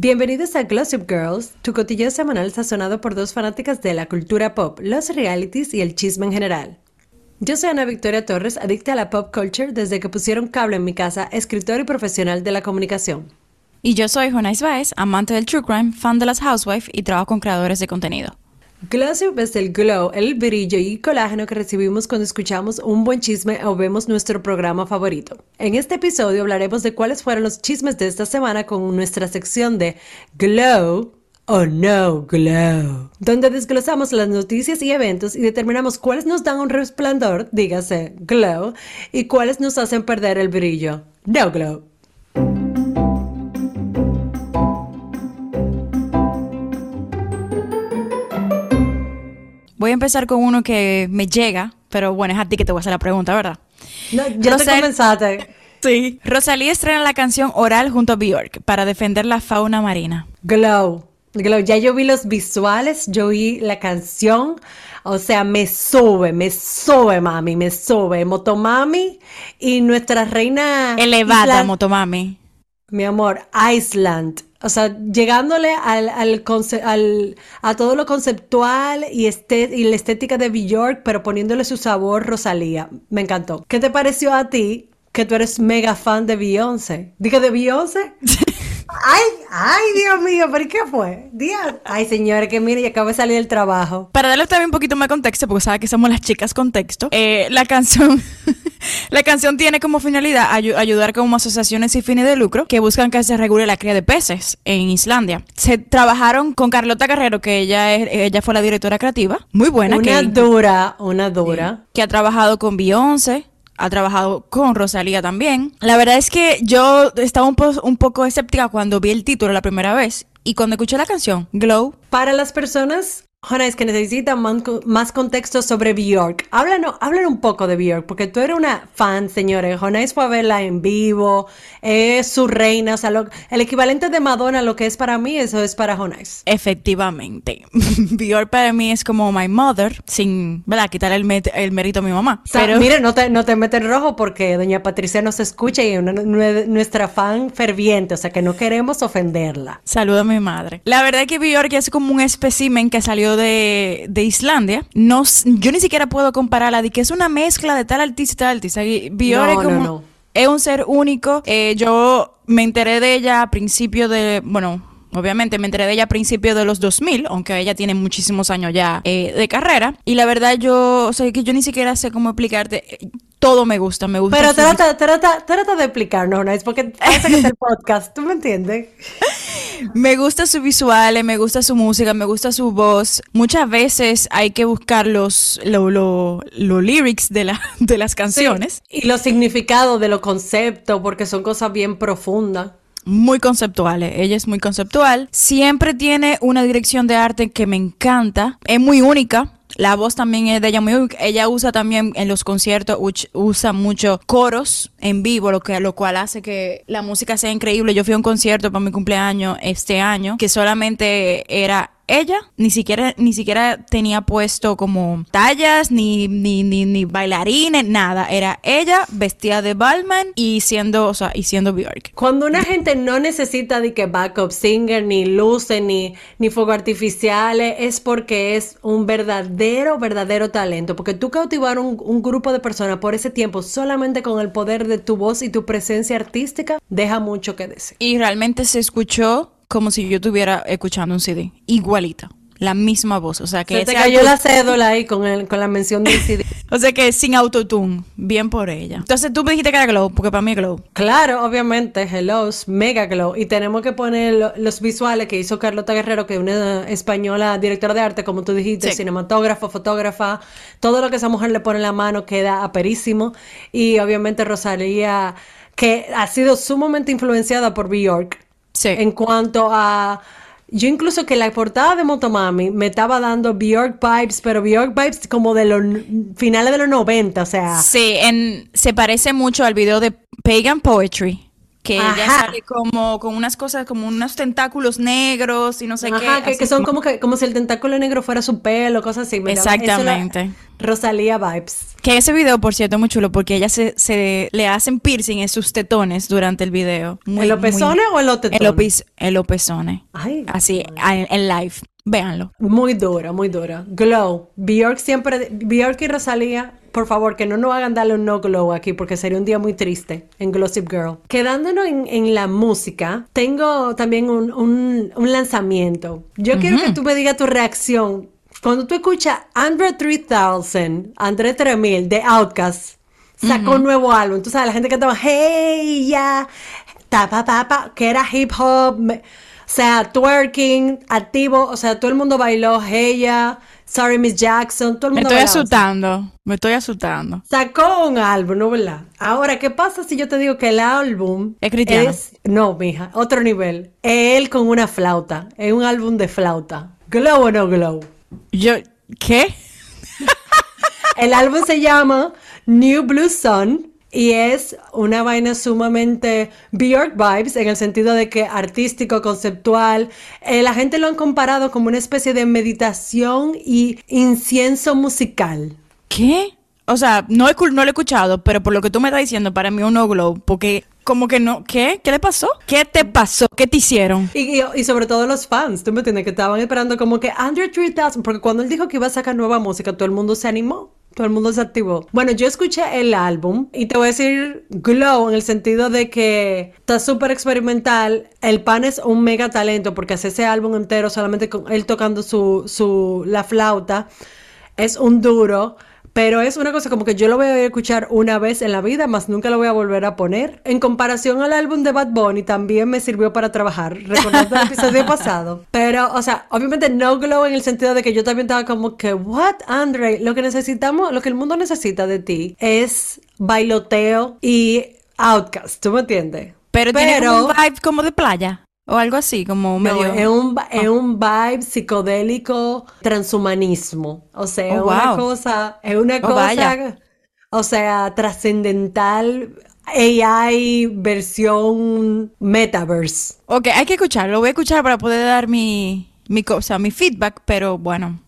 Bienvenidos a Glossip Girls, tu cotilleo semanal sazonado por dos fanáticas de la cultura pop, los realities y el chisme en general. Yo soy Ana Victoria Torres, adicta a la pop culture desde que pusieron cable en mi casa, escritor y profesional de la comunicación. Y yo soy Jonais Baez, amante del true crime, fan de las housewives y trabajo con creadores de contenido. Glossip es el glow, el brillo y colágeno que recibimos cuando escuchamos un buen chisme o vemos nuestro programa favorito. En este episodio hablaremos de cuáles fueron los chismes de esta semana con nuestra sección de Glow o No Glow, donde desglosamos las noticias y eventos y determinamos cuáles nos dan un resplandor, dígase glow, y cuáles nos hacen perder el brillo, no glow. Voy a empezar con uno que me llega, pero bueno, es a ti que te voy a hacer la pregunta, ¿verdad? No, ya te comenzaste. Sí. Rosalía estrena la canción Oral junto a Bjork para defender la fauna marina. Glow. Glow. Ya yo vi los visuales, yo vi la canción. O sea, me sube, me sube, mami, me sube. Motomami y nuestra reina. Elevada, Motomami. Mi amor, Iceland. O sea, llegándole al, al, al, a todo lo conceptual y, este, y la estética de Bjork, pero poniéndole su sabor Rosalía. Me encantó. ¿Qué te pareció a ti que tú eres mega fan de Beyoncé? ¿Diga de Beyoncé? Ay, ay, Dios mío, ¿pero qué fue? Dios. Ay, señores, que mire, ya acabo de salir del trabajo. Para darle también un poquito más contexto, porque sabe que somos las chicas contexto, eh, la canción, la canción tiene como finalidad ayudar como asociaciones sin fines de lucro que buscan que se regule la cría de peces en Islandia. Se trabajaron con Carlota Carrero, que ella es, ella fue la directora creativa, muy buena. Una dura, una dura. que ha trabajado con Beyoncé, ha trabajado con Rosalía también. La verdad es que yo estaba un, poco escéptica cuando vi el título la primera vez y cuando escuché la canción, Glow. Para las personas Jona, es que necesitan más contexto sobre Bjork. Háblanos, háblanos un poco de Bjork, porque tú eres una fan, señores. Jonais fue a verla en vivo, es su reina, o sea, el equivalente de Madonna, lo que es para mí, eso es para Jonais. Efectivamente. Bjork para mí es como my mother, sin, ¿verdad?, quitar el, el mérito a mi mamá. Pero... Mire, no te, no te metes en rojo porque doña Patricia nos escucha y es nuestra fan ferviente, o sea, que no queremos ofenderla. Saludo a mi madre. La verdad es que Bjork es como un espécimen que salió de, de Islandia, no, yo ni siquiera puedo compararla de que es una mezcla de tal artista y tal artista. como, es un ser único. Eh, yo me enteré de ella a principio de, bueno, Obviamente me enteré de ella a principios de los 2000, aunque ella tiene muchísimos años ya eh, de carrera. Y la verdad yo, o sea, que yo ni siquiera sé cómo explicarte. Todo me gusta, me gusta. Pero trata, trata, trata de explicarnos, ¿no? Es porque parece que es el podcast, ¿tú me entiendes? me gusta su visual, me gusta su música, me gusta su voz. Muchas veces hay que buscar los, los lyrics de, la, de las canciones. y los significados de los conceptos, porque son cosas bien profundas muy conceptuales. Ella es muy conceptual. Siempre tiene una dirección de arte que me encanta. Es muy única. La voz también es de ella muy. Ella usa también en los conciertos, usa mucho coros en vivo, lo, que, lo cual hace que la música sea increíble. Yo fui a un concierto para mi cumpleaños este año que solamente era ella ni siquiera, ni siquiera tenía puesto como tallas, ni, ni, ni, ni bailarines, nada. Era ella vestida de Balmain y siendo, o sea, y siendo Björk. Cuando una gente no necesita de que backup singer, ni luces, ni, ni fuego artificiales, es porque es un verdadero, verdadero talento. Porque tú cautivar un, un grupo de personas por ese tiempo solamente con el poder de tu voz y tu presencia artística, deja mucho que decir. Y realmente se escuchó como si yo estuviera escuchando un CD, igualita. La misma voz, o sea que... Se te cayó la cédula ahí con, el, con la mención del CD. o sea que sin autotune, bien por ella. Entonces tú me dijiste que era Glow, porque para mí es Glow. Claro, obviamente, Hello, mega Glow. Y tenemos que poner los visuales que hizo Carlota Guerrero, que es una española directora de arte, como tú dijiste, cinematógrafa, fotógrafa. Todo lo que esa mujer le pone en la mano queda aperísimo. Y obviamente Rosalía, que ha sido sumamente influenciada por Bjork en cuanto a. Yo incluso que la portada de Motomami me estaba dando Bjork vibes, pero Bjork vibes como de los finales de los 90, o sea. Sí, en, se parece mucho al video de Pagan Poetry que ella sale como con unas cosas, como unos tentáculos negros y no sé Ajá, qué. Que, son como que como si el tentáculo negro fuera su pelo, cosas así. Exactamente. Rosalía vibes. Que ese video, por cierto, es muy chulo porque ella se, se le hacen piercing en sus tetones durante el video. Muy, ¿En los pezones o en los tetones? En los, pezones. Ay, Así, en, en, live. Véanlo. Muy dura, muy dura. Glow. Bjork siempre, Bjork y Rosalía, por favor, que no nos hagan darle un no glow aquí porque sería un día muy triste en Glossip Girl. Quedándonos en, la música, tengo también un, un, lanzamiento. Yo quiero que tú me digas tu reacción cuando tú escuchas Andre 3000, Andre 3000 de Outkast, sacó un nuevo álbum. Tú sabes, la gente que estaba, hey, ya, ta, pa, pa, pa, que era hip hop, sea, twerking, activo, o sea, todo el mundo bailó, ya. Sorry, Miss Jackson, todo el mundo Me estoy asustando, me estoy asustando. Sacó un álbum, ¿no verdad? Ahora, ¿qué pasa si yo te digo que el álbum es cristiano? no, mija, otro nivel. Él con una flauta, es un álbum de flauta. Glow o no glow. Yo, ¿qué? El álbum se llama New Blue Sun y es una vaina sumamente Bjork vibes en el sentido de que artístico, conceptual. Eh, la gente lo han comparado como una especie de meditación y incienso musical. ¿Qué? O sea, no, no lo he escuchado, pero por lo que tú me estás diciendo, para mí un no glow, porque como que no, ¿qué? ¿Qué le pasó? ¿Qué te pasó? ¿Qué te hicieron? Y, y, sobre todo los fans, tú me entiendes, que estaban esperando como que Under 3000, porque cuando él dijo que iba a sacar nueva música, todo el mundo se animó. Todo el mundo se activó. Bueno, yo escuché el álbum y te voy a decir glow en el sentido de que está súper experimental. El pan es un mega talento porque hace ese álbum entero solamente con él tocando su, su, la flauta. Es un duro. Pero es una cosa como que yo lo voy a escuchar una vez en la vida, más nunca lo voy a volver a poner. En comparación al álbum de Bad Bunny, también me sirvió para trabajar, recordando el episodio pasado. Pero, o sea, obviamente no glow en el sentido de que yo también estaba como que, what, Andre, lo que necesitamos, lo que el mundo necesita de ti es bailoteo y outcast, ¿tú me entiendes? Pero, Pero tiene un vibe como de playa. O algo así, como medio... No, es un, es un vibe psicodélico transhumanismo. O sea, es oh, una cosa... Es una oh, cosa... O sea, trascendental... AI versión metaverse. Ok, hay que escucharlo. Voy a escuchar para poder dar mi, mi cosa, mi feedback, pero bueno,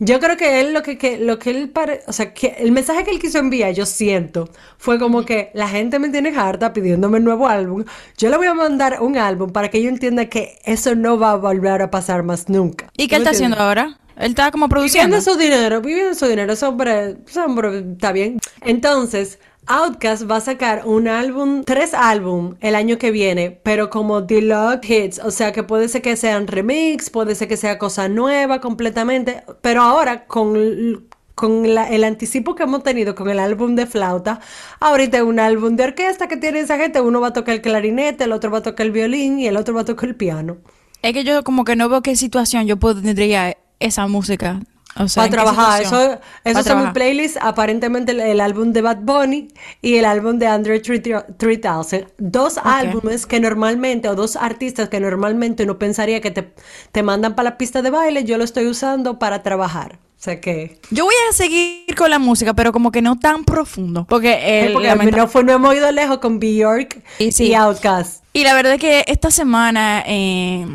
yo creo que él lo que, lo que él pare, o sea, que el mensaje que él quiso enviar, yo siento, fue como que la gente me tiene harta pidiéndome un nuevo álbum. Yo le voy a mandar un álbum para que yo entienda que eso no va a volver a pasar más nunca. ¿Y qué él está haciendo ahora? Él está como produciendo. Viviendo su dinero, viviendo su dinero, ese hombre, ese hombre está bien. Entonces, Outcast va a sacar un álbum, tres álbum el año que viene, pero como deluxe hits, o sea que puede ser que sean remix, puede ser que sea cosa nueva completamente, pero ahora con con el anticipo que hemos tenido con el álbum de flauta, ahorita un álbum de orquesta que tiene esa gente, uno va a tocar el clarinete, el otro va a tocar el violín y el otro va a tocar el piano. Es que yo como que no veo qué situación yo podría esa música para trabajar. Eso, eso es mi playlist. Aparentemente el, álbum de Bad Bunny y el álbum de Andre 3000. Dos álbumes que normalmente, o dos artistas que normalmente uno pensaría que te, te mandan para la pista de baile, yo lo estoy usando para trabajar. O sea que... Yo voy a seguir con la música, pero como que no tan profundo. Porque, el, no, fue, no hemos ido lejos con Bjork y, y Outkast. Y la verdad es que esta semana... Eh,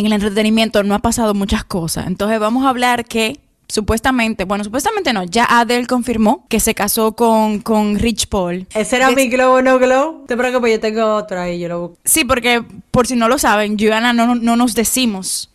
en el entretenimiento no ha pasado muchas cosas. Entonces vamos a hablar que supuestamente, bueno, supuestamente no, ya Adele confirmó que se casó con, con Rich Paul. ¿Ese era mi glow o no glow? Te preocupes, yo tengo otro ahí, yo lo Sí, porque por si no lo saben, yo y Ana no, no nos decimos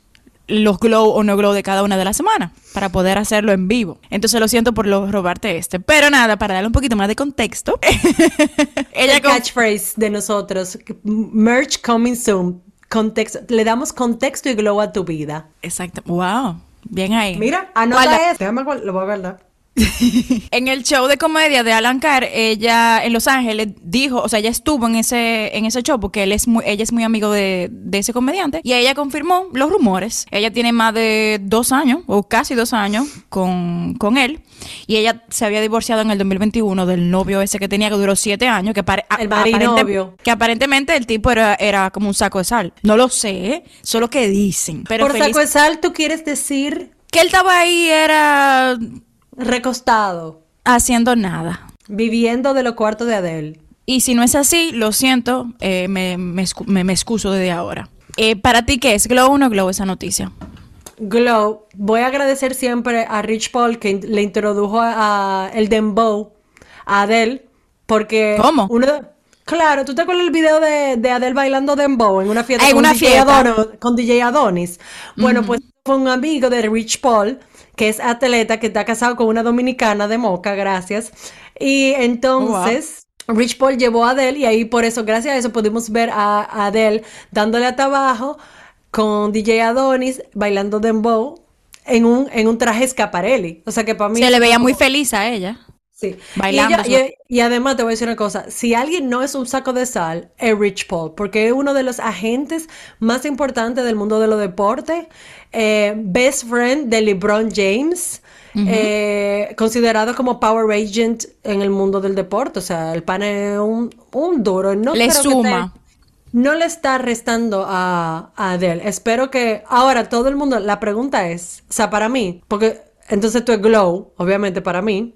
los glow o no glow de cada una de las semanas para poder hacerlo en vivo. Entonces lo siento por lo, robarte este. Pero nada, para darle un poquito más de contexto. ella El catchphrase de nosotros, merch coming soon contexto, le damos contexto y glow a tu vida. Exacto. Wow. Bien ahí. Mira, anota eso. Déjame, lo voy a guardar. en el show de comedia de Alan Carr, ella en Los Ángeles dijo, o sea, ella estuvo en ese, en ese show porque él es muy, ella es muy amigo de, ese comediante y ella confirmó los rumores. Ella tiene más de dos años, o casi dos años, con, él. Y ella se había divorciado en el 2021 del novio ese que tenía que duró siete años, que, el aparente, que aparentemente el tipo era, era como un saco de sal. No lo sé, solo que dicen. Pero Por saco de sal, ¿tú quieres decir? Que él estaba ahí, era recostado. Haciendo nada. Viviendo de los cuartos de Adele. Y si no es así, lo siento, eh, me, me, excuso desde ahora. Eh, ¿Para ti qué es? ¿Glow o no Glow esa noticia? Glow, voy a agradecer siempre a Rich Paul que le introdujo a, el dembow a Adele, porque ¿Cómo? uno Claro, ¿tú te acuerdas el video de, de Adele bailando dembow en una fiesta, en con, una DJ fiesta. Adonis, con DJ Adonis? Bueno, pues un amigo de Rich Paul, que es atleta, que está casado con una dominicana de Moca, gracias. Y entonces... Rich Paul llevó a Adele y ahí por eso, gracias a eso, pudimos ver a, a Adele dándole hasta abajo con DJ Adonis bailando dembow en un, en un traje Scaparelli. O sea que para mí... Se le veía como- muy feliz a ella. Sí. Bailando, Y, ella- y- y además te voy a decir una cosa, si alguien no es un saco de sal, es Rich Paul, porque es uno de los agentes más importantes del mundo de los deportes, eh, best friend de LeBron James, eh, considerado como power agent en el mundo del deporte, o sea, el pan es un, un duro. No Le que suma. te- no le está restando a, a Adele. Espero que ahora todo el mundo, la pregunta es, o sea, para mí, porque entonces tú es Glow, obviamente para mí.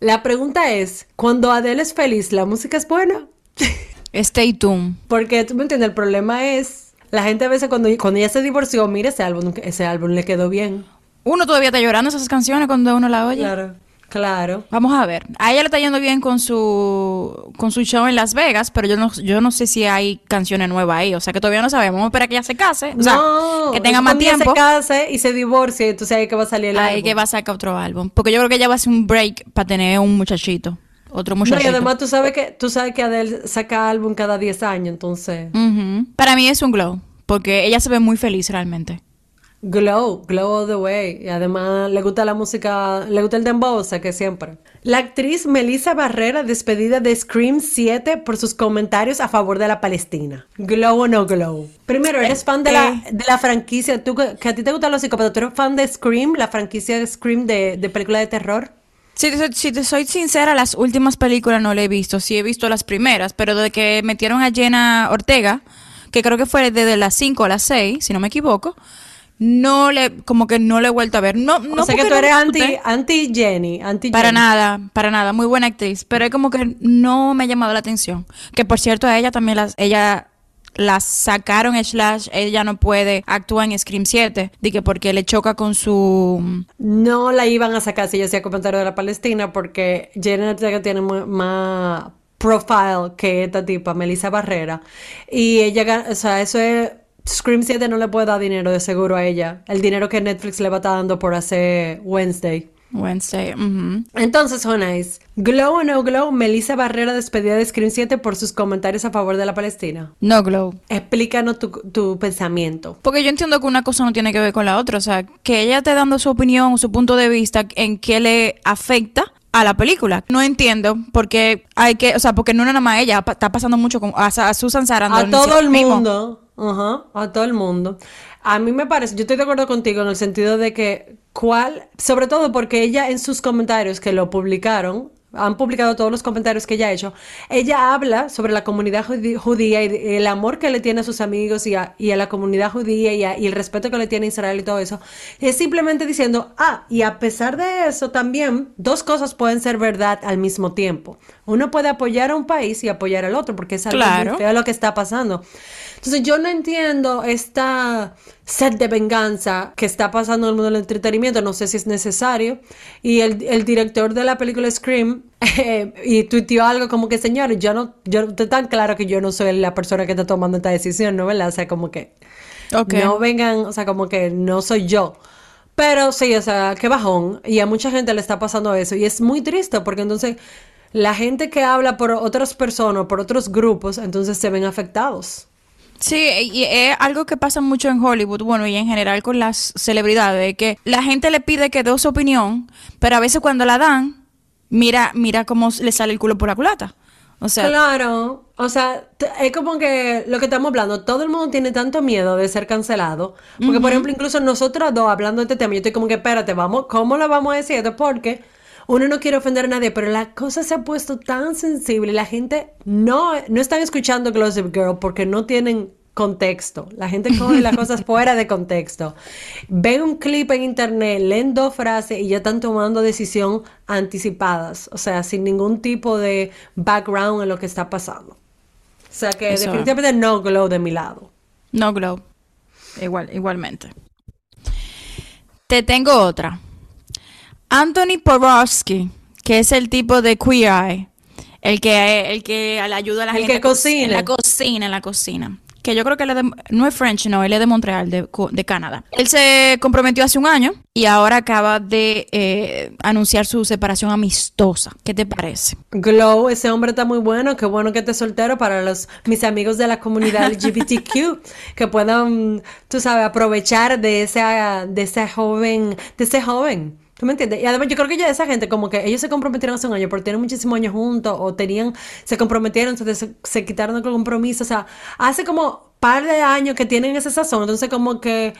La pregunta es, cuando Adele es feliz, ¿la música es buena? Stay tuned. Porque tú me entiendes, el problema es, la gente a veces cuando, cuando ella se divorció, mira ese álbum, ese álbum le quedó bien. Uno todavía está llorando esas canciones cuando uno la oye. Claro, claro. Vamos a ver. A ella le está yendo bien con su con su show en Las Vegas, pero yo no, yo no sé si hay canciones nuevas ahí. O sea que todavía no sabemos. Vamos a esperar que ella se case. O sea, no, que tenga más tiempo. se case y se divorcie, entonces ahí que va a salir el Ahí álbum. que va a sacar otro álbum. Porque yo creo que ella va a hacer un break para tener un muchachito. Otro No, y muchachito. además tú sabes que tú sabes que Adele saca álbum cada 10 años, entonces. Para mí es un glow. Porque ella se ve muy feliz realmente. Glow, Glow all the way. Y además le gusta la música, le gusta el dembow, o sea que siempre. La actriz Melissa Barrera despedida de Scream 7 por sus comentarios a favor de la Palestina. Glow o no glow. Primero, ¿eres fan de la, de la franquicia? ¿Tú que, a ti te gustan los psicópatas? ¿Tú eres fan de Scream, la franquicia de Scream de, de película de terror? Si te, si te soy sincera, las últimas películas no le he visto. Sí he visto las primeras, pero desde que metieron a Jenna Ortega, que creo que fue desde las 5 a las 6, si no me equivoco, no le, como que no le he vuelto a ver. No, no o sea que tú no eres anti, anti Jenny, anti Para Jenny. nada, para nada, muy buena actriz, pero es como que no me ha llamado la atención. Que por cierto, a ella también las, ella la sacaron slash, ella no puede actuar en Scream 7, de que porque le choca con su No la iban a sacar si ella hacía comentario de la Palestina porque Jenny Ortega tiene más profile que esta tipa, Melissa Barrera. Y ella, o sea, eso es... Scream 7 no le puede dar dinero de seguro a ella. El dinero que Netflix le va a estar dando por hacer Wednesday. Wednesday. ujú. Entonces, Jonais, Glow o no Glow, Melissa Barrera despedida de Scream 7 por sus comentarios a favor de la Palestina. No glow. Explícanos tu, tu pensamiento. Porque yo entiendo que una cosa no tiene que ver con la otra. O sea, que ella esté dando su opinión su punto de vista en qué le afecta a la película. No entiendo porque hay que, o sea, porque no nada más ella, está pasando mucho con, a, a Susan Sarandon. A todo el mismo. mundo. Ajá, a todo el mundo. A mí me parece, yo estoy de acuerdo contigo en el sentido de que, ¿cuál? Sobre todo porque ella en sus comentarios que lo publicaron, han publicado todos los comentarios que ella ha hecho, ella habla sobre la comunidad judí- judía y el amor que le tiene a sus amigos y a, la comunidad judía y, y el respeto que le tiene a Israel y todo eso. Es simplemente diciendo, ah, y a pesar de eso también, dos cosas pueden ser verdad al mismo tiempo. Uno puede apoyar a un país y apoyar al otro, porque es algo Claro. muy feo lo que está pasando. Entonces yo no entiendo esta sed de venganza que está pasando en el mundo del entretenimiento, no sé si es necesario. Y el, el director de la película Scream eh, y tuiteó algo como que, señores, yo no, yo estoy tan claro que yo no soy la persona que está tomando esta decisión, ¿no? ¿Verdad? O sea, como que Ok. no vengan, o sea, como que no soy yo. Pero sí, o sea, qué bajón. Y a mucha gente le está pasando eso. Y es muy triste porque entonces la gente que habla por otras personas, por otros grupos, entonces se ven afectados. Sí, y es algo que pasa mucho en Hollywood, bueno, y en general con las celebridades, que la gente le pide que dé su opinión, pero a veces cuando la dan, mira, mira cómo le sale el culo por la culata. O sea, Claro, o sea, es como que lo que estamos hablando, todo el mundo tiene tanto miedo de ser cancelado, porque por ejemplo, incluso nosotras dos hablando de este tema, yo estoy como que, espérate, vamos, ¿cómo lo vamos a decir? Porque uno no quiere ofender a nadie, pero la cosa se ha puesto tan sensible y la gente no, no están escuchando Gossip Girl porque no tienen contexto. La gente coge las cosas fuera de contexto. Ven un clip en internet, leen dos frases y ya están tomando decisión anticipadas, o sea, sin ningún tipo de background en lo que está pasando. O sea que Eso. definitivamente no glow de mi lado. no glow. Igual, igualmente. Te tengo otra. Anthony Porowski, que es el tipo de Queer Eye, el que, el que ayuda a la el gente que cocina. en la cocina, en la cocina. Que yo creo que él es de, no es French, no, él es de Montreal, de, de Canadá. Él se comprometió hace un año y ahora acaba de eh, anunciar su separación amistosa. ¿Qué te parece? Glow, ese hombre está muy bueno. Qué bueno que esté soltero para los mis amigos de la comunidad LGBTQ que puedan, tú sabes, aprovechar de esa, de ese joven, de ese joven. ¿Tú me entiendes? Y además yo creo que ya esa gente, como que ellos se comprometieron hace un año, porque tienen muchísimos años juntos, o tenían, se comprometieron, entonces se, se quitaron el compromiso. O sea, hace como par de años que tienen esa sazón, entonces como que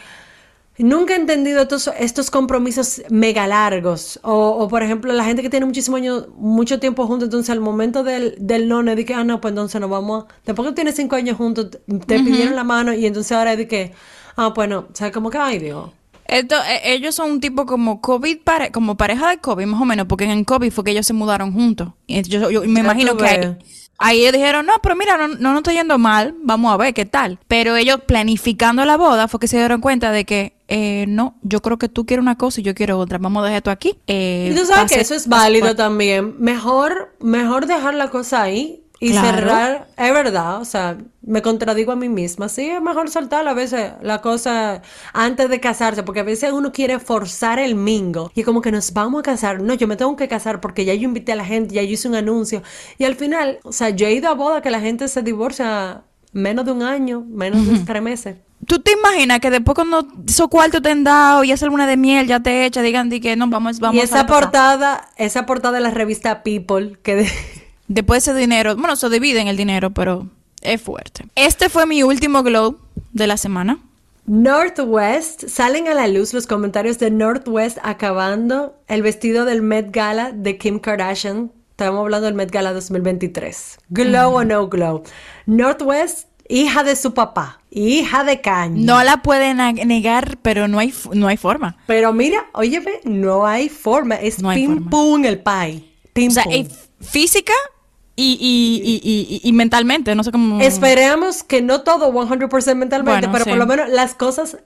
nunca he entendido estos, estos compromisos mega largos. O, o, por ejemplo, la gente que tiene muchísimos años, mucho tiempo juntos, entonces al momento del, del no, de que, ah, no, pues entonces nos vamos a... Después que tienes cinco años juntos, te, te pidieron la mano y entonces ahora es de que, ah, pues no, o sea, como que, ay, Dios. Esto, eh, ellos son un tipo como COVID, pare, como pareja de COVID, más o menos, porque en COVID fue que ellos se mudaron juntos. Y yo, yo me Ya imagino que ahí, ahí ellos dijeron, no, pero mira, no, no nos está yendo mal, vamos a ver qué tal. Pero ellos planificando la boda fue que se dieron cuenta de que, eh, no, yo creo que tú quieres una cosa y yo quiero otra, vamos a dejar esto aquí. Eh, Y tú sabes que eso es válido también. Mejor, mejor dejar la cosa ahí y Claro. cerrar. Es verdad, o sea, me contradigo a mí misma. Sí, es mejor soltar a veces la cosa antes de casarse, porque a veces uno quiere forzar el mingo y como que nos vamos a casar. No, yo me tengo que casar porque ya yo invité a la gente, ya yo hice un anuncio. Y al final, o sea, yo he ido a boda que la gente se divorcia menos de un año, menos de tres meses. ¿Tú te imaginas que después cuando esos cuartos te han dado y esa luna de miel ya te echa, digan di que no, vamos, vamos y a esa pasar"? portada, esa portada de la revista People, que de- Después ese dinero, bueno, se dividen el dinero, pero es fuerte. Este fue mi último glow de la semana. Northwest, salen a la luz los comentarios de Northwest acabando el vestido del Met Gala de Kim Kardashian. Estamos hablando del Met Gala 2023. Glow o no glow. Northwest, hija de su papá, hija de caña. No la pueden negar, pero no hay, no hay forma. Pero mira, óyeme, no hay forma. Es No pim pum el pie. Pim O sea, pum. física y, y, y, y- mentalmente, no sé cómo... Esperemos que no todo 100% mentalmente, Bueno, pero sí. por lo menos las cosas,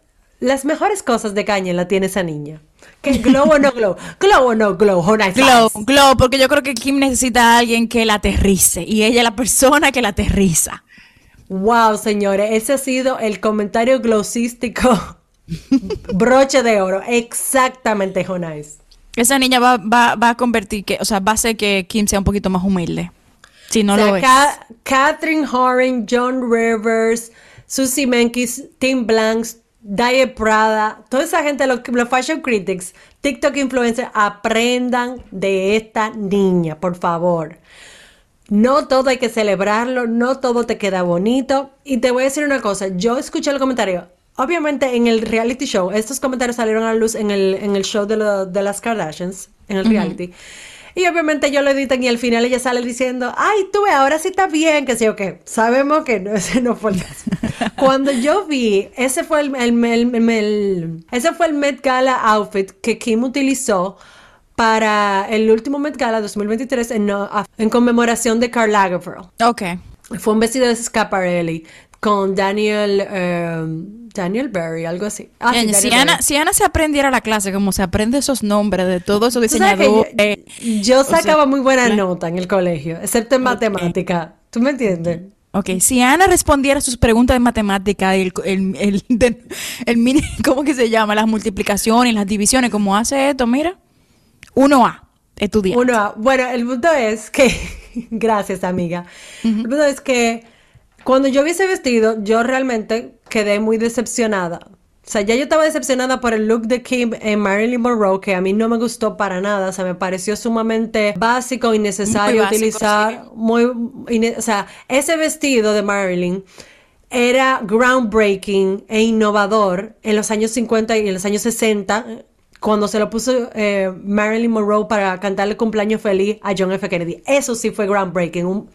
las mejores cosas de caña la tiene esa niña. Que glow o no glow, glow o no glow, Honey Glow, glow, porque yo creo que Kim necesita a alguien que la aterrice y ella es la persona que la aterriza. Wow, señores, ese ha sido el comentario glowcístico broche de oro. Exactamente, Jonais. Esa niña va, va, va a convertir, que, o sea, va a hacer que Kim sea un poquito más humilde. Si no O sea, lo es. Ca- Catherine Horan, John Rivers, Susie Menkis, Tim Blanks, Diet Prada, toda esa gente, los, los fashion critics, TikTok influencers, aprendan de esta niña, por favor. No todo hay que celebrarlo, no todo te queda bonito. Y te voy a decir una cosa, yo escuché el comentario. Obviamente en el reality show, estos comentarios salieron a la luz en el, en el show de, lo- de las Kardashians, en el reality. Y obviamente yo lo editan y al final ella sale diciendo, ay, tú ve, ahora sí está bien, que sí o qué. Sabemos que no, ese no fue el caso. Cuando yo vi, ese fue el, el- el- ese fue el Met Gala outfit que Kim utilizó para el último Met Gala 2023 en, no- en conmemoración de Karl Lagerfeld. Ok. Fue un vestido de Schiaparelli con Daniel eh, Daniel Berry, algo así. Ah, sí, si. Ana, si Ana se aprendiera la clase, como se aprende esos nombres de todos esos diseñadores. yo, yo o sea, sacaba muy buena la- nota en el colegio, excepto en matemática. ¿Tú me entiendes? Ok, si Ana respondiera sus preguntas de matemática, el, el, el, de- el mini, ¿cómo que se llama? Las multiplicaciones, las divisiones, como hace esto, mira. 1A, estudiante. Uno, a- bueno, el punto es que, gracias amiga, el punto es que cuando yo vi ese vestido, yo realmente quedé muy decepcionada. O sea, ya yo estaba decepcionada por el look de Kim en Marilyn Monroe, que a mí no me gustó para nada. O sea, me pareció sumamente básico, innecesario básico, utilizar. Muy, o sea, ese vestido de Marilyn era groundbreaking e innovador en los años 50 y en los años 60, cuando se lo puso eh, Marilyn Monroe para cantarle cumpleaños feliz a John F. Kennedy. Eso sí fue groundbreaking. Un-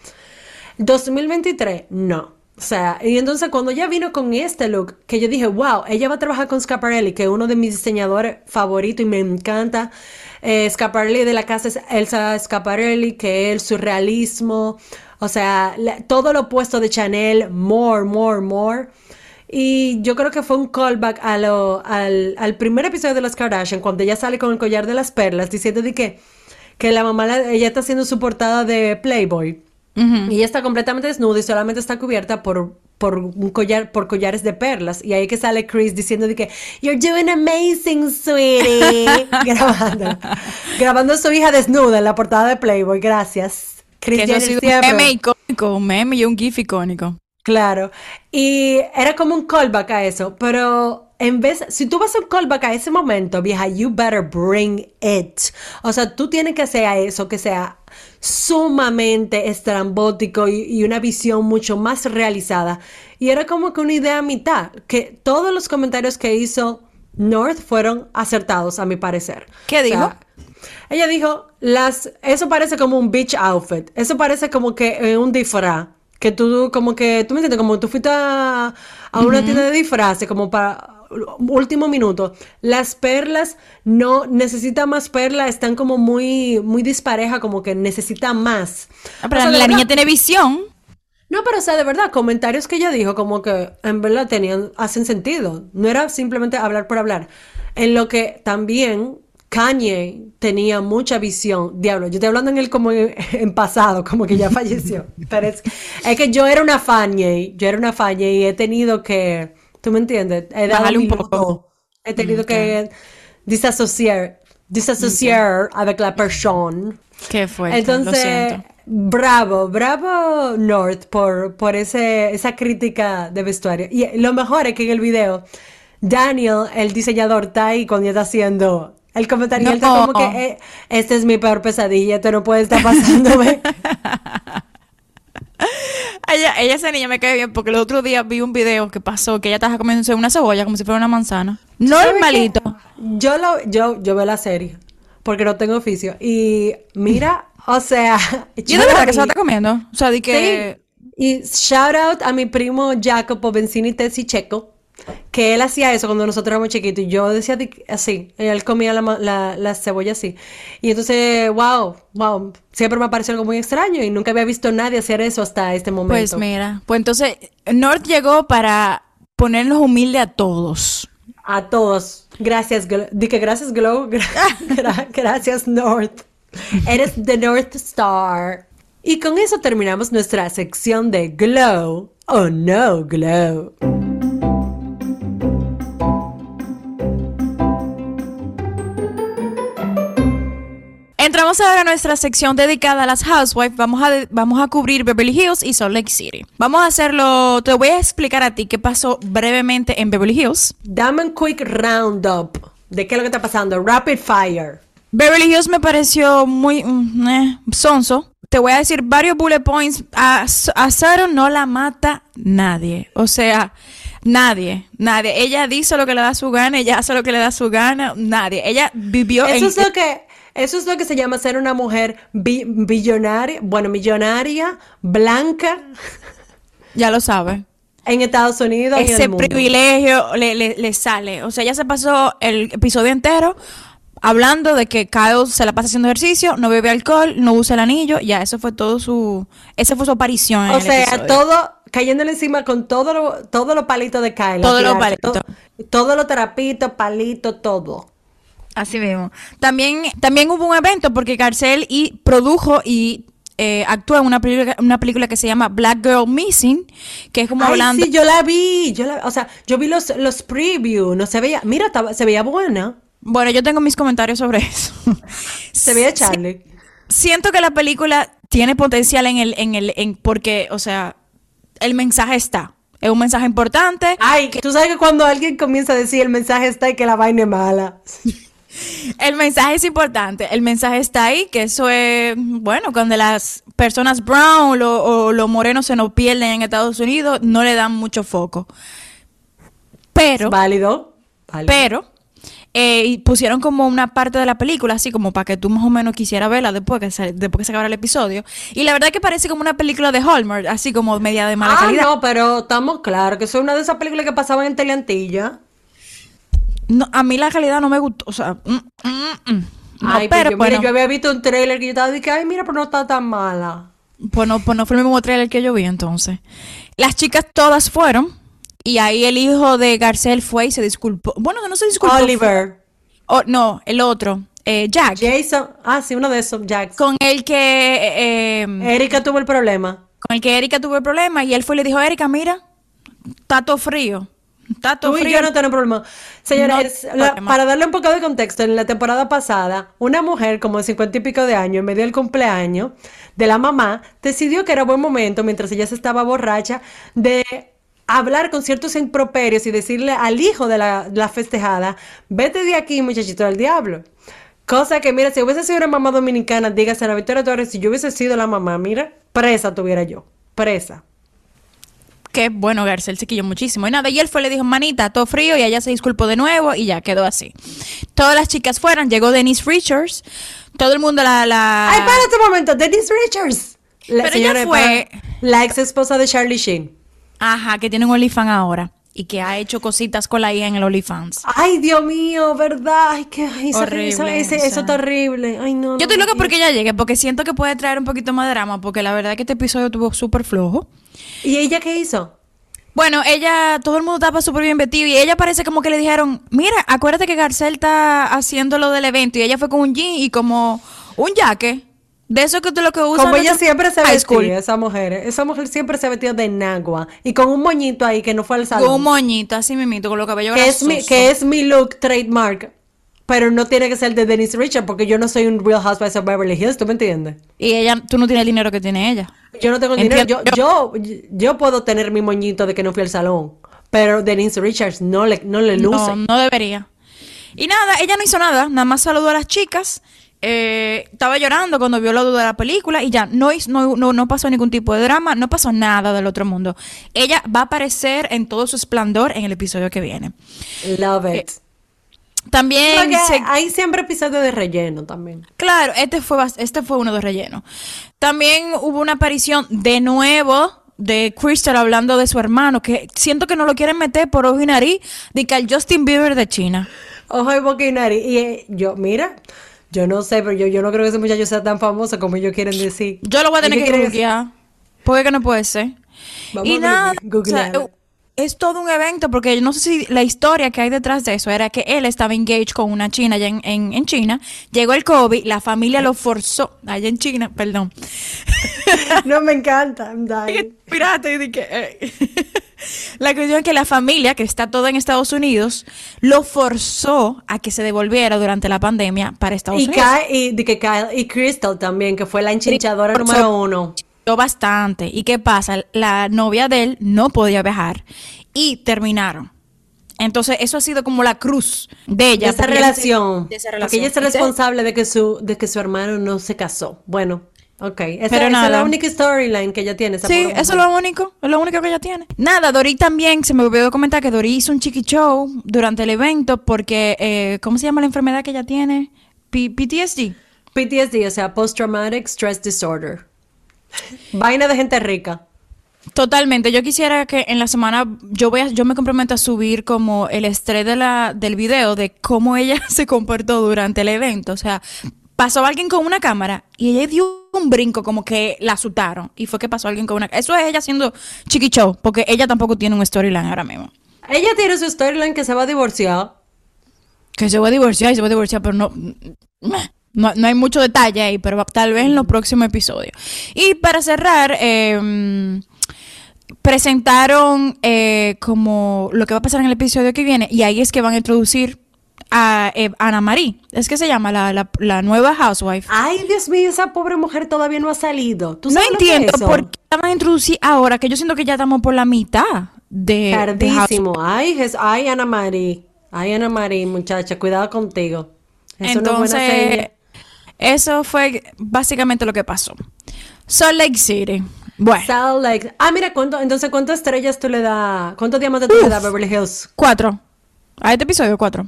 2023, no. O sea, y entonces cuando ella vino con este look, que yo dije, wow, ella va a trabajar con Schiaparelli, que es uno de mis diseñadores favoritos y me encanta. Eh, Schiaparelli de la casa es Elsa Schiaparelli, que es el surrealismo, o sea, todo lo opuesto de Chanel, more, more, more. Y yo creo que fue un callback a al, al primer episodio de Los Kardashian, cuando ella sale con el collar de las perlas, diciendo de que, que la mamá, la- ella está haciendo su portada de Playboy. Y ella está completamente desnuda y solamente está cubierta por, por un collar, por collares de perlas. Y ahí que sale Chris diciendo de que You're doing amazing, sweetie. grabando. grabando a su hija desnuda en la portada de Playboy. Gracias. Chris Que eso un meme icónico, un meme y un gif icónico. Claro. Y era como un callback a eso. Pero en vez, si tú vas a un callback a ese momento, vieja, you better bring it. O sea, tú tienes que hacer eso que sea sumamente estrambótico y, y una visión mucho más realizada. Y era como que una idea a mitad, que todos los comentarios que hizo North fueron acertados, a mi parecer. ¿Qué O sea, dijo? ella dijo, las, eso parece como un beach outfit, eso parece como que eh, un disfraz, que tú como que, tú me entiendes, como tú fuiste a, a una tienda de disfraces, como para último minuto. Las perlas no necesitan más perlas, están como muy, muy dispareja, como que necesitan más. Ah, pero O sea, la niña tiene visión. no, pero o sea, de verdad, comentarios que ella dijo como que en verdad tenían, hacen sentido. No era simplemente hablar por hablar. En lo que también Kanye tenía mucha visión. Diablo, yo estoy hablando en él como en, en pasado, como que ya falleció. Pero es, es que yo era una Kanye, yo era una Kanye y he tenido que, ¿tú me entiendes? He dado un poco. He tenido que disasociar, disasociar avec la persona. Qué fuerte, lo Entonces, siento. bravo, bravo North por, por ese, esa crítica de vestuario. Y lo mejor es que en el video, Daniel, el diseñador, está ahí cuando está haciendo el comentario. él está No. como que, eh, esta es mi peor pesadilla, esto no puede estar pasándome. Ella, ella, esa niña me cae bien porque el otro día vi un video que pasó que ella estaba comiéndose una cebolla como si fuera una manzana. ¿Sabes Normalito. Yo, lo, yo, yo veo la serie porque no tengo oficio. Y mira, o sea, Yo de verdad que se la está comiendo. O sea, de que... Sí. Y shout out a mi primo Jacopo Benzini Tessi Checo, que él hacía eso cuando nosotros éramos chiquitos. Y yo decía de- así, él comía la, la, la cebolla así. Y entonces, wow, wow, siempre me pareció algo muy extraño y nunca había visto a nadie hacer eso hasta este momento. Pues mira, pues entonces North llegó para ponernos humilde a todos. A todos. Gracias, Glo- di que gracias, Glow. Gra- gra- gracias, North. Eres the North Star. Y con eso terminamos nuestra sección de Glow o No Glow. Entramos ahora a nuestra sección dedicada a las housewives. Vamos a, vamos a cubrir Beverly Hills y Salt Lake City. Vamos a hacerlo, te voy a explicar a ti qué pasó brevemente en Beverly Hills. Dame un quick roundup de qué es lo que está pasando. Rapid fire. Beverly Hills me pareció muy mm, eh, sonso. Te voy a decir varios bullet points. A, a Sharon no la mata nadie. O sea, nadie, nadie. Ella dice lo que le da su gana, ella hace lo que le da su gana, nadie. Ella vivió Eso en... es lo que eso es lo que se llama ser una mujer bi- billonaria, bueno, millonaria, blanca Ya lo sabe. en Estados Unidos y en Ese el mundo. privilegio le, le- le sale. O sea, ella se pasó el episodio entero hablando de que Kyle se la pasa haciendo ejercicio, no bebe alcohol, no usa el anillo. Ya, eso fue todo su... Esa fue su aparición O sea, todo cayéndole encima con todo lo, todo los palitos de Kyle. Todo a lo tirarse, palito. to- Todo los terapitos, palitos, todo. Así mismo. También, también hubo un evento porque Garcel y produjo y eh, actúa en una película, una película que se llama Black Girl Missing, que es como Ay, hablando... sí, yo la vi. Yo la, o sea, yo vi los, los previews. No se veía. Mira, estaba- se veía buena. Bueno, yo tengo mis comentarios sobre eso. Se veía Charlie. Siento que la película tiene potencial en el, en el, en, porque, o sea, el mensaje está. Es un mensaje importante. Ay, tú sabes que cuando alguien comienza a decir el mensaje está y que la vaina es mala. El mensaje es importante. El mensaje está ahí, que eso es, bueno, cuando las personas brown lo- o los morenos se nos pierden en Estados Unidos, no le dan mucho foco. Pero, Válido. Válido. pero, eh, y pusieron como una parte de la película, así como para que tú más o menos quisieras verla después que, se, después que se acabara el episodio. Y la verdad que parece como una película de Hallmark, así como media de mala ah, calidad. no, pero estamos claros que es una de esas películas que pasaban en Teleantilla. No, a mí la calidad no me gustó, o sea, mm, mm, mm. No, Ay, pero pero yo, mira, yo había visto un trailer que yo estaba diciendo, ay, mira, pero no está tan mala. pues no, pues no fue el mismo trailer que yo vi entonces. Las chicas todas fueron Y ahí el hijo de Garcel fue y se disculpó. Bueno, no se disculpó. Oliver. Oh, no, el otro. Eh, Jack. Jason. Ah, sí, uno de esos, Jack. Con el que... eh, eh, Erika tuvo el problema. con el que Erika tuvo el problema y él fue y le dijo, Erika, mira, está todo frío. Tú y yo no tenemos problema. Señores, No la- problema. para darle un poco de contexto, en la temporada pasada, una mujer como de cincuenta y pico de años, en medio del cumpleaños de la mamá, decidió que era buen momento, mientras ella se estaba borracha, de hablar con ciertos improperios y decirle al hijo de la, la festejada, vete de aquí, muchachito del diablo. Cosa que, mira, si hubiese sido una mamá dominicana, dígase a la Victoria Torres, si yo hubiese sido la mamá, mira, presa tuviera yo, presa. Que bueno, Garcel se quilló muchísimo. Y nada, y él fue, le dijo, manita, todo frío, y ella se disculpó de nuevo, y ya quedó así. Todas las chicas fueron, llegó Denise Richards, todo el mundo la... la... Ay, para un momento, Denise Richards. La, Pero ella fue- la ex esposa de Charlie Sheen. Ajá, que tiene un OnlyFans ahora, y que ha hecho cositas con la IA en el OnlyFans. Ay, Dios mío, ¿verdad? Ay, qué ay, eso, Horrible, eso, ese- o sea. eso está horrible. Ay, no. Yo estoy loca porque ella llegue, porque siento que puede traer un poquito más de drama, porque la verdad es que este episodio tuvo súper flojo. ¿Y ella qué hizo? Bueno, ella, todo el mundo estaba súper bien vestido y ella parece como que le dijeron, mira, acuérdate que Garcel está haciendo lo del evento y ella fue con un jean y como un jaque. De eso que tú lo que usas. Como ella siempre se vestía, esa mujer. Esa mujer siempre se vestía de nagua. Y con un moñito ahí que no fue al salón. Con un moñito, así mismito, con los cabellos que es, mi, que es mi look trademark. Pero no tiene que ser de Denise Richard porque yo no soy un Real Housewives of Beverly Hills, ¿tú me entiendes? Y ella, tú no tienes el dinero que tiene ella. Yo no tengo el dinero. Yo, yo puedo tener mi moñito de que no fui al salón. Pero Denise Richards no le, no le luce. No, no debería. Y nada, ella no hizo nada, nada más saludó a las chicas. Eh, estaba llorando cuando vio lo de la película y ya no, no, no, no pasó ningún tipo de drama, no pasó nada del otro mundo. Ella va a aparecer en todo su esplendor en el episodio que viene. Love it. También, se- hay siempre episodios de relleno también. claro, este fue, este fue uno de relleno. También hubo una aparición de nuevo de Crystal hablando de su hermano, que siento que no lo quieren meter por ojo y nariz, de que al Justin Bieber de China. Ojo y boca y nariz. Y eh, yo, mira, yo no sé, pero yo, yo no creo que ese muchacho sea tan famoso como ellos quieren decir. Yo lo voy a tener que googlear. Porque que no puede ser. Vamos y a nada, google- o sea, googlearlo. es todo un evento porque yo no sé si la historia que hay detrás de eso era que él estaba engaged con una china allá en, en, en China. Llegó el COVID, la familia lo forzó, allá en China, perdón. No me encanta. I'm dying. Pirata, y dije, eh. La cuestión es que la familia, que está toda en Estados Unidos, lo forzó a que se devolviera durante la pandemia para Estados Y Unidos. Kyle, y, de que Kyle y Crystal también, que fue la enchinchadora número uno. bastante. ¿Y qué pasa? La novia de él no podía viajar y terminaron. Entonces, eso ha sido como la cruz de ella. De esa porque ella- relación. de esa Porque relación. ella es responsable de que su, de que su hermano no se casó. Bueno, ok. Esa, Pero esa es la única storyline que ella tiene. esa Sí, eso es lo único, es lo único que ella tiene. Nada, Dori también, se me olvidó comentar que Dori hizo un chiqui show durante el evento porque, eh, ¿cómo se llama la enfermedad que ella tiene? P- PTSD. PTSD, o sea, Post Traumatic Stress Disorder. Vaina de gente rica. Totalmente. Yo quisiera que en la semana yo voy a, yo me comprometo a subir como el estrés de la, del video de cómo ella se comportó durante el evento. O sea, pasó alguien con una cámara y ella dio un brinco como que la asustaron. Y fue que pasó alguien con una Eso es ella haciendo chiqui show, porque ella tampoco tiene un storyline ahora mismo. Ella tiene su storyline que se va a divorciar. Que se va a divorciar y se va a divorciar, pero no, no, no hay mucho detalle ahí, pero tal vez en los próximos episodios. Y para cerrar, eh, presentaron eh, como lo que va a pasar en el episodio que viene, y ahí es que van a introducir a eh, Ana Marie. Es que se llama la, la, la nueva housewife. Ay, Dios mío, esa pobre mujer todavía no ha salido. ¿Tú No sabes es entiendo eso? por qué la van a introducir ahora, que yo siento que ya estamos por la mitad de, de Tardísimo. Ay, Jes- ay, Ana María. Ay, Ana María, muchacha, cuidado contigo. Es una buena Entonces, eso fue básicamente lo que pasó. Salt Lake City. Bueno, Salt Lake. Ah, mira, ¿cuánto, entonces, ¿cuántas estrellas tú le das? ¿Cuántos diamantes tú le das a Beverly Hills? cuatro. A este episodio, cuatro.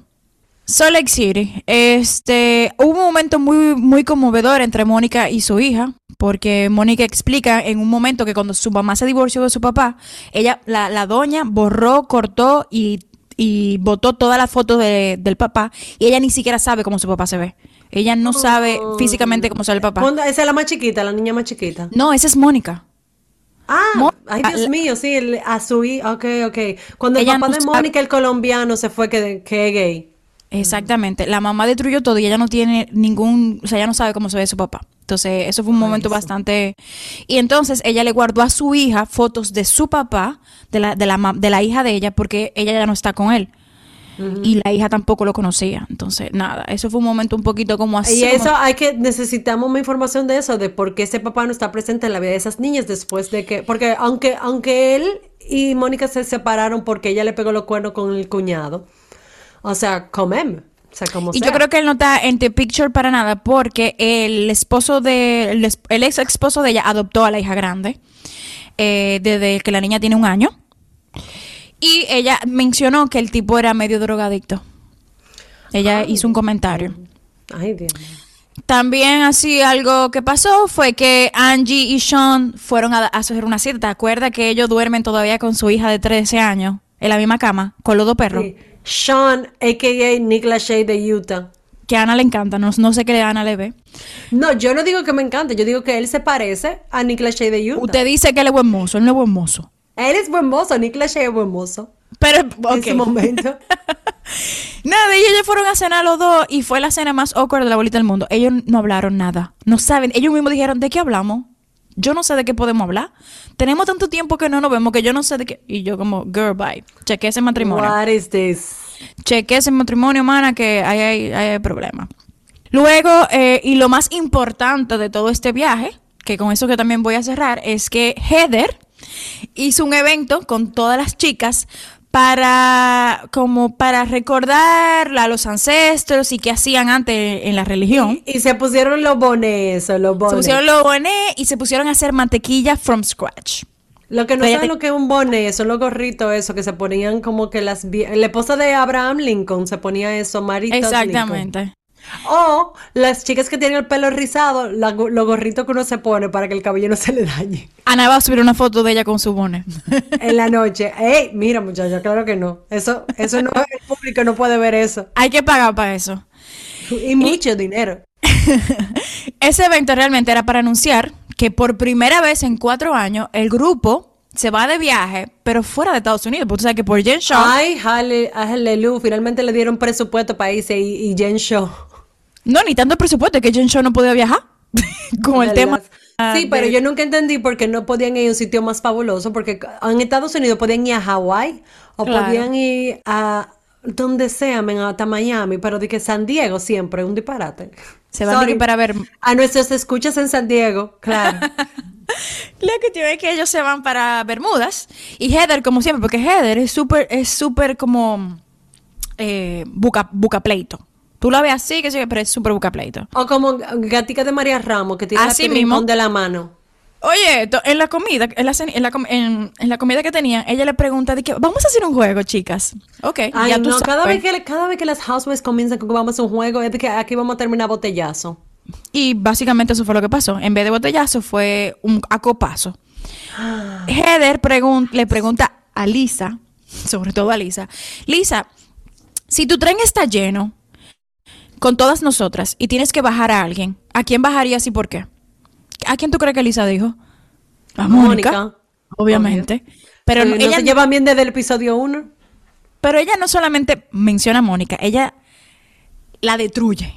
Salt Lake City. Este, hubo un momento muy, muy conmovedor entre Mónica y su hija, porque Mónica explica en un momento que cuando su mamá se divorció de su papá, ella, la, la doña, borró, cortó y, y botó todas las fotos de- del papá, y ella ni siquiera sabe cómo su papá se ve. Ella no sabe físicamente cómo se ve el papá. ¿Cuándo- Esa es la más chiquita, la niña más chiquita. No, esa es Mónica. Ah, ay Dios mío, sí, a su hija, ok, ok. Cuando el papá de Mónica, el colombiano, se fue que, que es gay. Exactamente. La mamá destruyó todo y ella no tiene ningún, o sea, ella no sabe cómo se ve su papá. Entonces, eso fue un momento bastante... Y entonces ella le guardó a su hija fotos de su papá, de la, de la, de la hija de ella, porque ella ya no está con él. Y la hija tampoco lo conocía. Entonces, nada, eso fue un momento un poquito como así. Y eso hay que, necesitamos más información de eso, de por qué ese papá no está presente en la vida de esas niñas después de que, porque aunque, aunque él y Mónica se separaron porque ella le pegó los cuernos con el cuñado, o sea, comem. O sea, como y yo creo que él no está en The Picture para nada porque el esposo de, el, ex esposo de ella adoptó a la hija grande eh, desde que la niña tiene un año. Y ella mencionó que el tipo era medio drogadicto. Ella hizo un comentario. Ay, Dios También así algo que pasó fue que Angie y Sean fueron a, hacer una cita. ¿Te acuerdas que ellos duermen todavía con su hija de 13 años en la misma cama con los dos perros? Sean, a.k.a. Nick Lachey de Utah. Que a Ana le encanta, no, sé qué Ana le ve. No, yo no digo que me encante, yo digo que él se parece a Nick Lachey de Utah. Usted dice que él es buen mozo, él no es buen mozo. Él es buen mozo, Nick Lachey es buen mozo. Pero, En su momento. nada, y ellos fueron a cenar los dos y fue la cena más awkward de la bolita del mundo. Ellos no hablaron nada. No saben. Ellos mismos dijeron, ¿de qué hablamos? Yo no sé de qué podemos hablar. Tenemos tanto tiempo que no nos vemos que yo no sé de qué. Y yo como, girl, bye. Cheque ese matrimonio. What is this? Cheque ese matrimonio, mana, que hay, hay, hay problema. Luego, eh, y lo más importante de todo este viaje, que con eso que también voy a cerrar, es que Heather hizo un evento con todas las chicas para como para recordar a los ancestros y qué hacían antes en la religión. Y, se pusieron los bonés, los bonés. Se pusieron los bonés y se pusieron a hacer mantequilla from scratch. Lo que no saben lo que es un boné, son los gorritos eso que se ponían como que las la esposa de Abraham Lincoln se ponía eso, Marita Exactamente. O las chicas que tienen el pelo rizado, los gorritos que uno se pone para que el cabello no se le dañe. Ana va a subir una foto de ella con su bone. en la noche. Ey, mira muchacha, claro que no. Eso, eso no, el público no puede ver eso. Hay que pagar para eso. Y mucho dinero. Ese evento realmente era para anunciar que por primera vez en cuatro años el grupo se va de viaje, pero fuera de Estados Unidos. Porque tú sabes que por Jen Show. Ay, aleluya. Finalmente le dieron presupuesto para irse y, y Jen Show. No, ni tanto presupuesto, que Jen Show no podía viajar. Con el tema. Sí, pero yo nunca entendí por qué no podían ir a un sitio más fabuloso, porque en Estados Unidos podían ir a Hawái o podían ir a donde sea, hasta Miami, pero de que San Diego siempre, un disparate. Se van a ir para ver. A nuestros escuchas en San Diego, claro. La cuestión es que ellos se van para Bermudas y Heather, como siempre, porque Heather es súper, es súper como eh, buca, buca pleito. Tú la ves así, que sí, pero es súper pleito. O como Gatica de María Ramos, que tiene así mismo. de la mano. Oye, en la comida, en la, en, en, la comida que tenían, ella le pregunta de que vamos a hacer un juego, chicas. Ok. Ay, ya tú no, cada vez que cada vez que las housewives comienzan con que vamos a hacer un juego, es de que aquí vamos a terminar botellazo. Y básicamente eso fue lo que pasó. En vez de botellazo fue un acopazo. Heather le pregunta a Lisa, sobre todo a Lisa, Lisa, si tu tren está lleno, con todas nosotras y tienes que bajar a alguien, ¿a quién bajarías y por qué? ¿A quién tú crees que Lisa dijo? A Mónica. Obviamente. Pero ella se lleva bien desde el episodio 1. Pero ella no solamente menciona a Mónica, ella la destruye.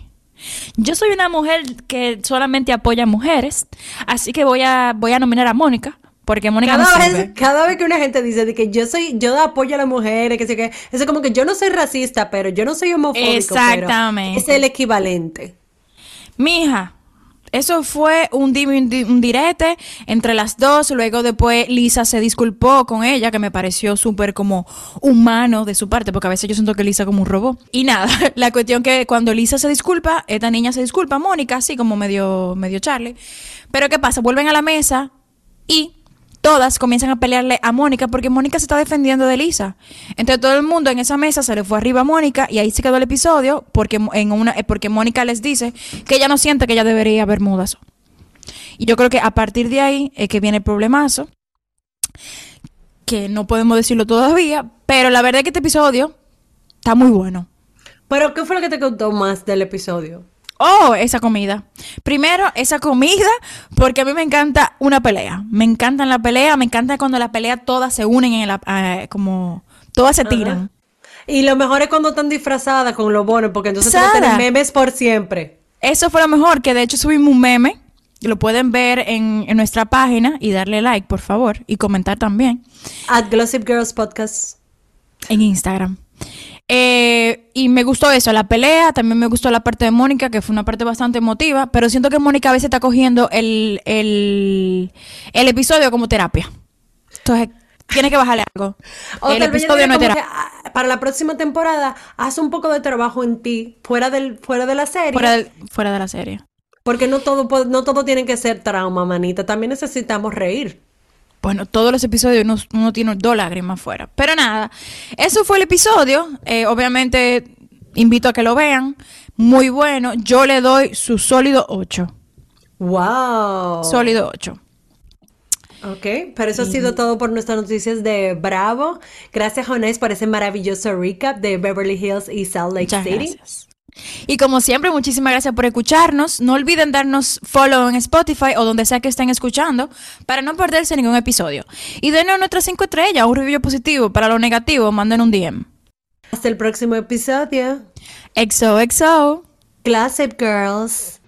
Yo soy una mujer que solamente apoya a mujeres, así que voy a, voy a nominar a Mónica porque Mónica cada, vez, cada vez que una gente dice de que yo soy, yo apoyo a las mujeres, que sé que, es como que yo no soy racista, pero yo no soy homofóbico. Exactamente. es el equivalente. Mija, eso fue un, un, direte entre las dos. Luego después Lisa se disculpó con ella, que me pareció súper como humano de su parte, porque a veces yo siento que Lisa como un robot. Y nada, la cuestión que cuando Lisa se disculpa, esta niña se disculpa, Mónica, así como medio, medio Charlie. Pero ¿qué pasa? Vuelven a la mesa y todas comienzan a pelearle a Mónica porque Mónica se está defendiendo de Lisa. Entonces todo el mundo en esa mesa se le fue arriba a Mónica y ahí se quedó el episodio porque, en una, eh, porque Mónica les dice que ella no siente que ella debería haber mudas. Y yo creo que a partir de ahí es que viene el problemazo, que no podemos decirlo todavía, pero la verdad es que este episodio está muy bueno. ¿Pero qué fue lo que te contó más del episodio? Oh, esa comida. Primero, esa comida, porque a mí me encanta una pelea. Me encantan la pelea, me encanta cuando las peleas todas se unen en la, eh, como todas se tiran. Y lo mejor es cuando están disfrazadas con los bonos, porque entonces van a tener memes por siempre. Eso fue lo mejor, que de hecho subimos un meme. Lo pueden ver en, en nuestra página y darle like, por favor, y comentar también. At Glossip Girls Podcast. En Instagram. Eh, y me gustó eso, la pelea, también me gustó la parte de Mónica, que fue una parte bastante emotiva, pero siento que Mónica a veces está cogiendo el, el, episodio como terapia. Entonces, tiene que bajarle algo. el episodio no es terapia. Ah, para la próxima temporada, haz un poco de trabajo en ti, fuera, del, fuera de la serie. Fuera, fuera de la serie. Porque no todo, no todo tiene que ser trauma, manita. También necesitamos reír. Bueno, todos los episodios uno, tiene dos lágrimas fuera. Pero nada, eso fue el episodio. Eh, obviamente, invito a que lo vean. Muy bueno. Yo le doy su sólido 8. ¡Wow! Sólido 8. Ok, pero eso ha sido todo por nuestras noticias de Bravo. Gracias, Jonés, por ese maravilloso recap de Beverly Hills y Salt Lake City. Gracias. Y como siempre, muchísimas gracias por escucharnos. No olviden darnos follow en Spotify o donde sea que estén escuchando para no perderse ningún episodio. Y denos nuestras cinco estrellas, un review positivo. Para lo negativo, manden un DM. Hasta el próximo episodio. XOXO. Classic Girls.